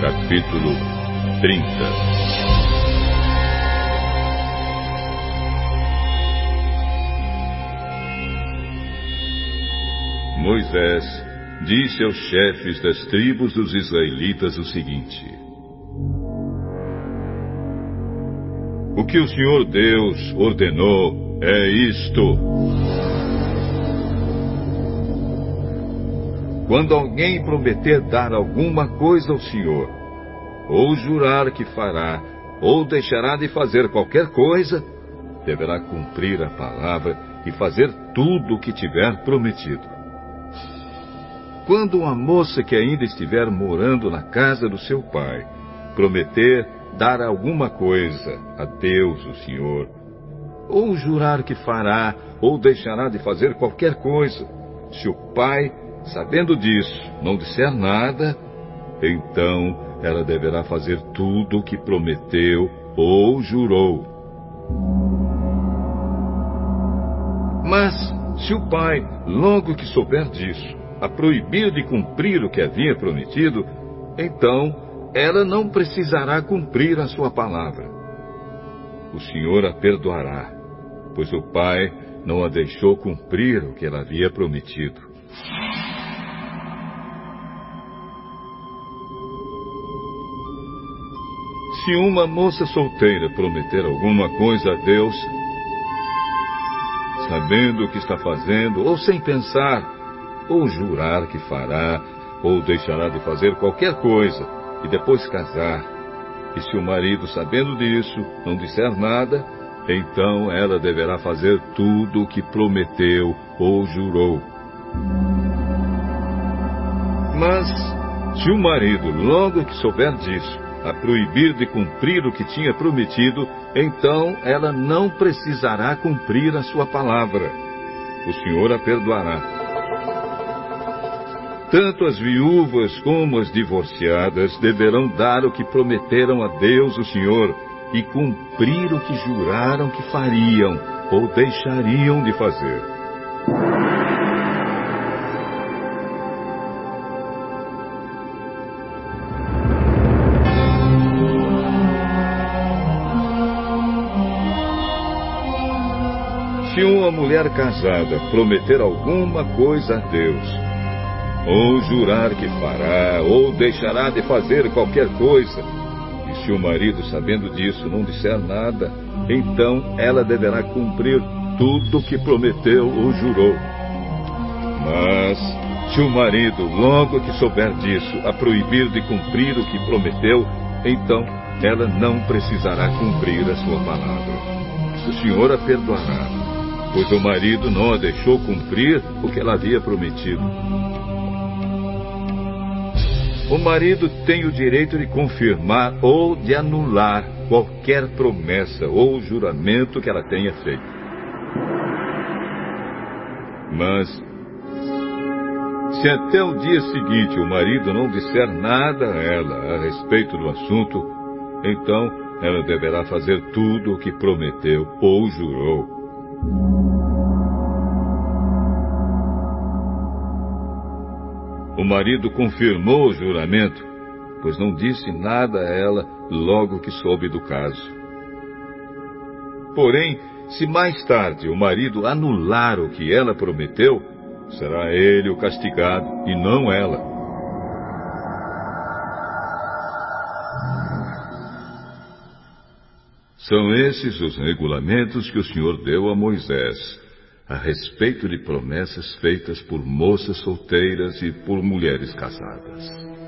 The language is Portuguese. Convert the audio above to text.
Capítulo 30 Moisés disse aos chefes das tribos dos israelitas o seguinte: O que o Senhor Deus ordenou é isto. Quando alguém prometer dar alguma coisa ao Senhor, ou jurar que fará, ou deixará de fazer qualquer coisa, deverá cumprir a palavra e fazer tudo o que tiver prometido. Quando uma moça que ainda estiver morando na casa do seu pai prometer dar alguma coisa a Deus, o Senhor, ou jurar que fará, ou deixará de fazer qualquer coisa, se o pai Sabendo disso, não disser nada, então ela deverá fazer tudo o que prometeu ou jurou. Mas, se o pai, logo que souber disso, a proibir de cumprir o que havia prometido, então ela não precisará cumprir a sua palavra. O Senhor a perdoará, pois o pai não a deixou cumprir o que ela havia prometido. Se uma moça solteira prometer alguma coisa a Deus, sabendo o que está fazendo, ou sem pensar, ou jurar que fará, ou deixará de fazer qualquer coisa, e depois casar, e se o marido, sabendo disso, não disser nada, então ela deverá fazer tudo o que prometeu ou jurou. Mas, se o marido, logo que souber disso, a proibir de cumprir o que tinha prometido, então ela não precisará cumprir a sua palavra. O Senhor a perdoará. Tanto as viúvas como as divorciadas deverão dar o que prometeram a Deus, o Senhor, e cumprir o que juraram que fariam ou deixariam de fazer. Uma mulher casada prometer alguma coisa a Deus, ou jurar que fará, ou deixará de fazer qualquer coisa, e se o marido, sabendo disso, não disser nada, então ela deverá cumprir tudo o que prometeu ou jurou. Mas, se o marido, logo que souber disso, a proibir de cumprir o que prometeu, então ela não precisará cumprir a sua palavra. O Senhor a perdoará pois o marido não a deixou cumprir o que ela havia prometido. O marido tem o direito de confirmar ou de anular qualquer promessa ou juramento que ela tenha feito. Mas, se até o dia seguinte o marido não disser nada a ela a respeito do assunto, então ela deverá fazer tudo o que prometeu ou jurou. O marido confirmou o juramento, pois não disse nada a ela logo que soube do caso. Porém, se mais tarde o marido anular o que ela prometeu, será ele o castigado e não ela. São esses os regulamentos que o Senhor deu a Moisés a respeito de promessas feitas por moças solteiras e por mulheres casadas.